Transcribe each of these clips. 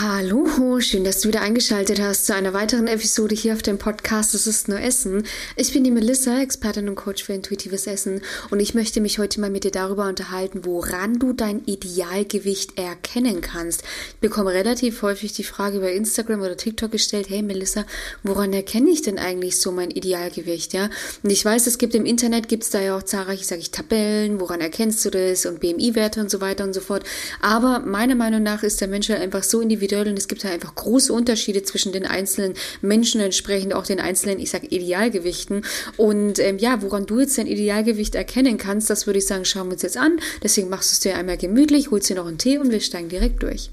Hallo, schön, dass du wieder eingeschaltet hast zu einer weiteren Episode hier auf dem Podcast Es ist nur Essen. Ich bin die Melissa, Expertin und Coach für intuitives Essen und ich möchte mich heute mal mit dir darüber unterhalten, woran du dein Idealgewicht erkennen kannst. Ich bekomme relativ häufig die Frage bei Instagram oder TikTok gestellt, hey Melissa, woran erkenne ich denn eigentlich so mein Idealgewicht, ja? Und ich weiß, es gibt im Internet, gibt es da ja auch zahlreiche, sage ich, Tabellen, woran erkennst du das und BMI-Werte und so weiter und so fort. Aber meiner Meinung nach ist der Mensch halt einfach so individuell, individuell und es gibt halt einfach große Unterschiede zwischen den einzelnen Menschen, entsprechend auch den einzelnen, ich sag Idealgewichten. Und ähm, ja, woran du jetzt dein Idealgewicht erkennen kannst, das würde ich sagen, schauen wir uns jetzt an. Deswegen machst du es dir einmal gemütlich, holst dir noch einen Tee und wir steigen direkt durch.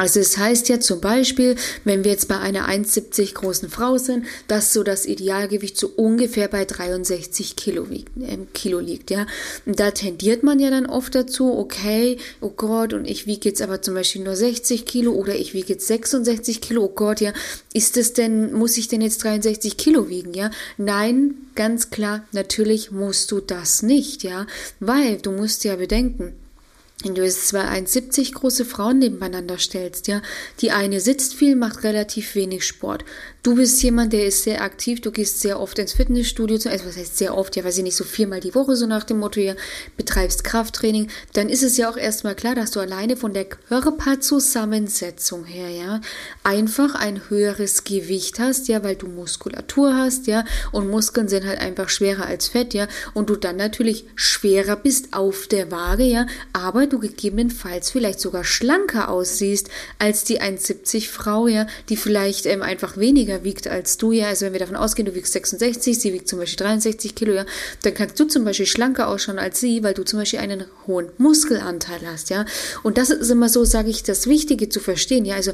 Also es heißt ja zum Beispiel, wenn wir jetzt bei einer 1,70 großen Frau sind, dass so das Idealgewicht so ungefähr bei 63 Kilo, äh, Kilo liegt, ja. Und da tendiert man ja dann oft dazu, okay, oh Gott, und ich wiege jetzt aber zum Beispiel nur 60 Kilo oder ich wiege jetzt 66 Kilo, oh Gott, ja. Ist es denn, muss ich denn jetzt 63 Kilo wiegen, ja? Nein, ganz klar, natürlich musst du das nicht, ja. Weil du musst ja bedenken, wenn du jetzt zwei 1,70 große Frauen nebeneinander stellst, ja, die eine sitzt viel, macht relativ wenig Sport. Du bist jemand, der ist sehr aktiv, du gehst sehr oft ins Fitnessstudio, also was heißt sehr oft, ja, weiß ich nicht, so viermal die Woche, so nach dem Motto, ja, betreibst Krafttraining, dann ist es ja auch erstmal klar, dass du alleine von der Körperzusammensetzung her, ja, einfach ein höheres Gewicht hast, ja, weil du Muskulatur hast, ja, und Muskeln sind halt einfach schwerer als Fett, ja, und du dann natürlich schwerer bist auf der Waage, ja, aber du gegebenenfalls vielleicht sogar schlanker aussiehst als die 1,70 Frau, ja, die vielleicht ähm, einfach weniger wiegt als du, ja. Also wenn wir davon ausgehen, du wiegst 66, sie wiegt zum Beispiel 63 Kilo, ja, dann kannst du zum Beispiel schlanker ausschauen als sie, weil du zum Beispiel einen hohen Muskelanteil hast, ja. Und das ist immer so, sage ich, das Wichtige zu verstehen, ja. Also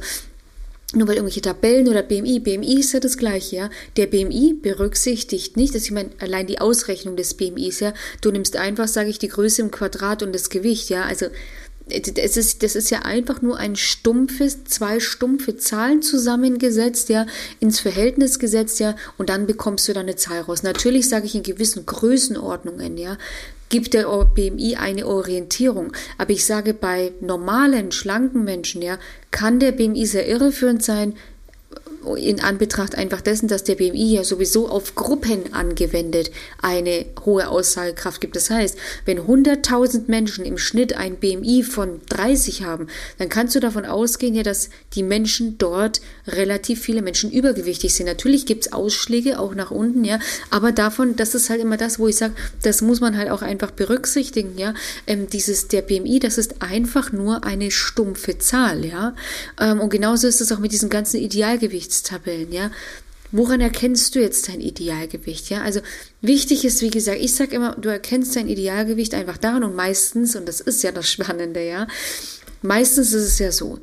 nur weil irgendwelche Tabellen oder BMI, BMI ist ja das gleiche, ja. Der BMI berücksichtigt nicht, dass ich meine, allein die Ausrechnung des BMIs, ja. Du nimmst einfach, sage ich, die Größe im Quadrat und das Gewicht, ja. Also es ist, das ist ja einfach nur ein stumpfes, zwei stumpfe Zahlen zusammengesetzt, ja, ins Verhältnis gesetzt, ja, und dann bekommst du da eine Zahl raus. Natürlich sage ich in gewissen Größenordnungen, ja, gibt der BMI eine Orientierung. Aber ich sage, bei normalen, schlanken Menschen, ja, kann der BMI sehr irreführend sein, in Anbetracht einfach dessen, dass der BMI ja sowieso auf Gruppen angewendet eine hohe Aussagekraft gibt. Das heißt, wenn 100.000 Menschen im Schnitt ein BMI von 30 haben, dann kannst du davon ausgehen, ja, dass die Menschen dort relativ viele Menschen übergewichtig sind. Natürlich gibt es Ausschläge auch nach unten, ja, aber davon, das ist halt immer das, wo ich sage, das muss man halt auch einfach berücksichtigen, ja. Ähm, dieses, der BMI, das ist einfach nur eine stumpfe Zahl, ja. Ähm, und genauso ist es auch mit diesem ganzen Idealgewichts Gewichtstabellen, ja. Woran erkennst du jetzt dein Idealgewicht? Ja, also wichtig ist, wie gesagt, ich sage immer, du erkennst dein Idealgewicht einfach daran und meistens, und das ist ja das Spannende, ja, meistens ist es ja so,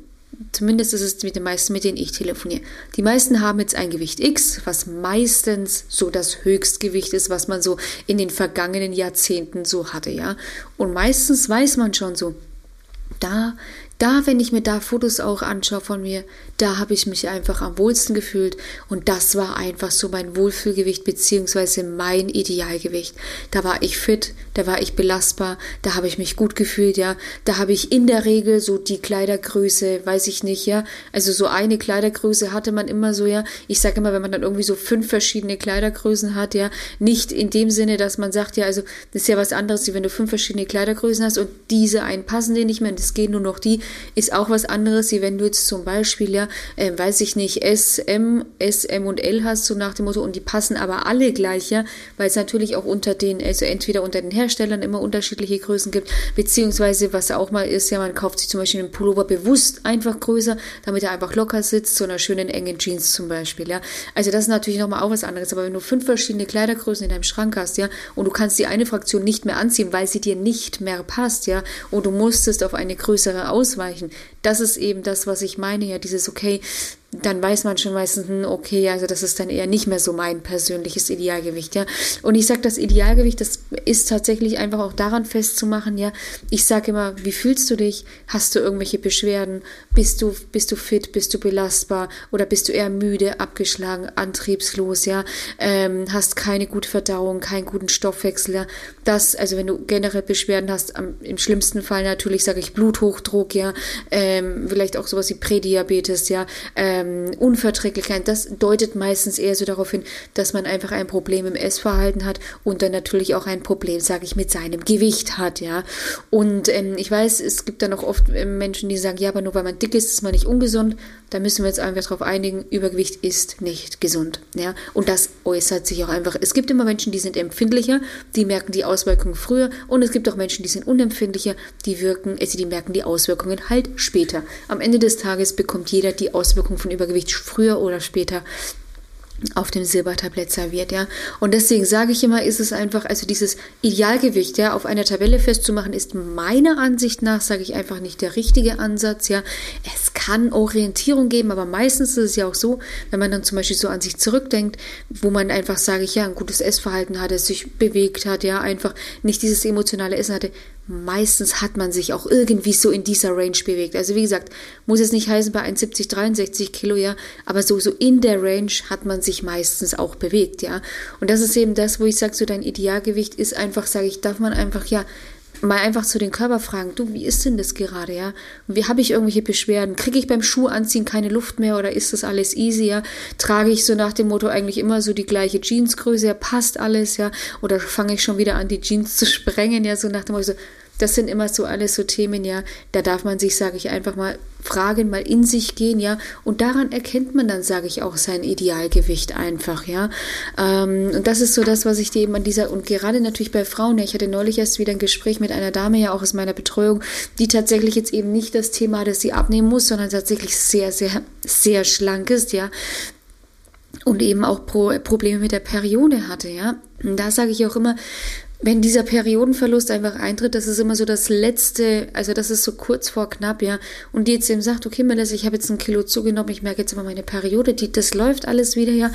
zumindest ist es mit den meisten, mit denen ich telefoniere. Die meisten haben jetzt ein Gewicht X, was meistens so das Höchstgewicht ist, was man so in den vergangenen Jahrzehnten so hatte, ja. Und meistens weiß man schon so, da da, wenn ich mir da Fotos auch anschaue von mir, da habe ich mich einfach am wohlsten gefühlt und das war einfach so mein Wohlfühlgewicht beziehungsweise mein Idealgewicht. Da war ich fit, da war ich belastbar, da habe ich mich gut gefühlt, ja. Da habe ich in der Regel so die Kleidergröße, weiß ich nicht, ja. Also so eine Kleidergröße hatte man immer so, ja. Ich sage immer, wenn man dann irgendwie so fünf verschiedene Kleidergrößen hat, ja, nicht in dem Sinne, dass man sagt, ja, also das ist ja was anderes, wie wenn du fünf verschiedene Kleidergrößen hast und diese einen passen dir nicht mehr und es gehen nur noch die, ist auch was anderes, wie wenn du jetzt zum Beispiel, ja, äh, weiß ich nicht, S, M, S, M und L hast, so nach dem Motto, und die passen aber alle gleich, ja, weil es natürlich auch unter den, also entweder unter den Herstellern immer unterschiedliche Größen gibt, beziehungsweise was auch mal ist, ja, man kauft sich zum Beispiel einen Pullover bewusst einfach größer, damit er einfach locker sitzt, so einer schönen engen Jeans zum Beispiel, ja. Also das ist natürlich nochmal auch was anderes, aber wenn du fünf verschiedene Kleidergrößen in deinem Schrank hast, ja, und du kannst die eine Fraktion nicht mehr anziehen, weil sie dir nicht mehr passt, ja, und du musstest auf eine größere ausweichen, das ist eben das, was ich meine, ja, dieses, okay, dann weiß man schon meistens, hm, okay, also das ist dann eher nicht mehr so mein persönliches Idealgewicht, ja. Und ich sage, das Idealgewicht, das ist tatsächlich einfach auch daran festzumachen, ja. Ich sage immer, wie fühlst du dich? Hast du irgendwelche Beschwerden? Bist du, bist du fit? Bist du belastbar? Oder bist du eher müde, abgeschlagen, antriebslos, ja? Ähm, hast keine gute Verdauung, keinen guten Stoffwechsel, ja. Das, also wenn du generell Beschwerden hast, am, im schlimmsten Fall natürlich sage ich Bluthochdruck, ja, ähm, vielleicht auch sowas wie Prädiabetes, ja, ähm, Unverträglichkeit, das deutet meistens eher so darauf hin, dass man einfach ein Problem im Essverhalten hat und dann natürlich auch ein Problem, sage ich, mit seinem Gewicht hat, ja. Und ähm, ich weiß, es gibt dann auch oft ähm, Menschen, die sagen, ja, aber nur weil man dick ist, ist man nicht ungesund. Da müssen wir uns einfach darauf einigen, Übergewicht ist nicht gesund, ja. Und das äußert sich auch einfach. Es gibt immer Menschen, die sind empfindlicher, die merken die Auswirkungen früher und es gibt auch Menschen, die sind unempfindlicher, die wirken, also die merken die Auswirkungen halt später. Am Ende des Tages bekommt jeder die Auswirkungen von Übergewicht früher oder später auf dem Silbertablett serviert, ja. Und deswegen sage ich immer, ist es einfach, also dieses Idealgewicht, ja, auf einer Tabelle festzumachen, ist meiner Ansicht nach, sage ich einfach nicht der richtige Ansatz, ja. Es kann Orientierung geben, aber meistens ist es ja auch so, wenn man dann zum Beispiel so an sich zurückdenkt, wo man einfach, sage ich ja, ein gutes Essverhalten hatte, sich bewegt hat, ja, einfach nicht dieses emotionale Essen hatte, meistens hat man sich auch irgendwie so in dieser Range bewegt. Also wie gesagt, muss es nicht heißen bei 71, 63 Kilo, ja, aber so, so in der Range hat man sich meistens auch bewegt, ja. Und das ist eben das, wo ich sage, so dein Idealgewicht ist einfach, sage ich, darf man einfach, ja, mal einfach zu den Körper fragen, du, wie ist denn das gerade, ja? Wie habe ich irgendwelche Beschwerden? Kriege ich beim Schuh anziehen keine Luft mehr oder ist das alles easy? Trage ich so nach dem Motto eigentlich immer so die gleiche Jeansgröße, ja, passt alles, ja? Oder fange ich schon wieder an, die Jeans zu sprengen, ja, so nach dem Motto, so, das sind immer so alles so Themen, ja, da darf man sich, sage ich einfach mal, fragen, mal in sich gehen, ja, und daran erkennt man dann, sage ich auch, sein Idealgewicht einfach, ja. Ähm, und das ist so das, was ich dir eben an dieser, und gerade natürlich bei Frauen, ja, ich hatte neulich erst wieder ein Gespräch mit einer Dame, ja auch aus meiner Betreuung, die tatsächlich jetzt eben nicht das Thema hat, dass sie abnehmen muss, sondern tatsächlich sehr, sehr, sehr schlank ist, ja, und eben auch Pro Probleme mit der Periode hatte, ja. Und da sage ich auch immer, wenn dieser Periodenverlust einfach eintritt, das ist immer so das letzte, also das ist so kurz vor knapp, ja. Und die jetzt eben sagt, okay, Melissa, ich habe jetzt ein Kilo zugenommen, ich merke jetzt immer meine Periode, die, das läuft alles wieder, ja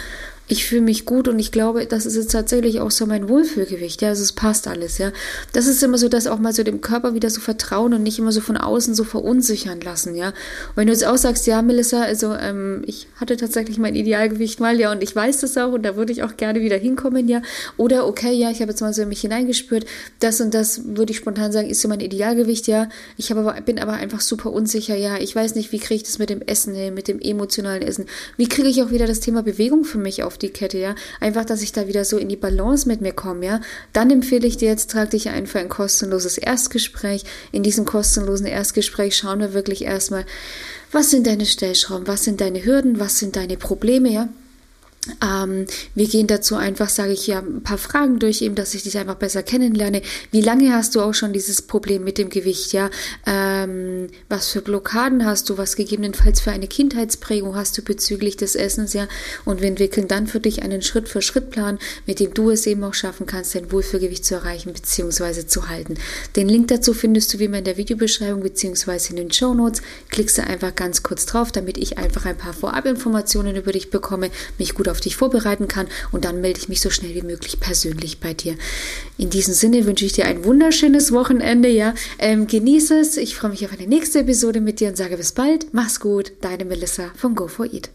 ich fühle mich gut und ich glaube, das ist jetzt tatsächlich auch so mein Wohlfühlgewicht. Ja, also es passt alles, ja. Das ist immer so, dass auch mal so dem Körper wieder so vertrauen und nicht immer so von außen so verunsichern lassen, ja. Und wenn du jetzt auch sagst, ja, Melissa, also ähm, ich hatte tatsächlich mein Idealgewicht mal, ja, und ich weiß das auch und da würde ich auch gerne wieder hinkommen, ja. Oder okay, ja, ich habe jetzt mal so in mich hineingespürt, das und das würde ich spontan sagen, ist so mein Idealgewicht, ja. Ich habe aber, bin aber einfach super unsicher, ja. Ich weiß nicht, wie kriege ich das mit dem Essen hin, mit dem emotionalen Essen. Wie kriege ich auch wieder das Thema Bewegung für mich auf die Kette, ja. Einfach, dass ich da wieder so in die Balance mit mir komme, ja. Dann empfehle ich dir jetzt, trag dich ein für ein kostenloses Erstgespräch. In diesem kostenlosen Erstgespräch schauen wir wirklich erstmal, was sind deine Stellschrauben, was sind deine Hürden, was sind deine Probleme, ja. Ähm, wir gehen dazu einfach, sage ich ja, ein paar Fragen durch, eben, dass ich dich einfach besser kennenlerne. Wie lange hast du auch schon dieses Problem mit dem Gewicht, ja? Ähm, was für Blockaden hast du? Was gegebenenfalls für eine Kindheitsprägung hast du bezüglich des Essens, ja? Und wir entwickeln dann für dich einen Schritt-für-Schritt-Plan, mit dem du es eben auch schaffen kannst, dein Wohlfühlgewicht zu erreichen bzw. zu halten. Den Link dazu findest du wie immer in der Videobeschreibung bzw. in den Show Notes. Klickst du einfach ganz kurz drauf, damit ich einfach ein paar Vorabinformationen über dich bekomme, mich gut auf dich vorbereiten kann und dann melde ich mich so schnell wie möglich persönlich bei dir. In diesem Sinne wünsche ich dir ein wunderschönes Wochenende, ja. Ähm, genieße es. Ich freue mich auf eine nächste Episode mit dir und sage bis bald. Mach's gut. Deine Melissa von Go for Eat.